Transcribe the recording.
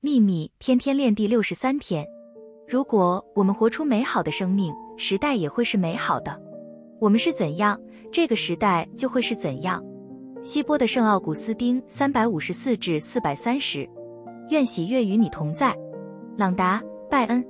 秘密天天练第六十三天。如果我们活出美好的生命时代也会是美好的。我们是怎样这个时代就会是怎样。希波的圣奥古斯丁三百五十四至四百三十。愿喜悦与你同在。朗达拜恩。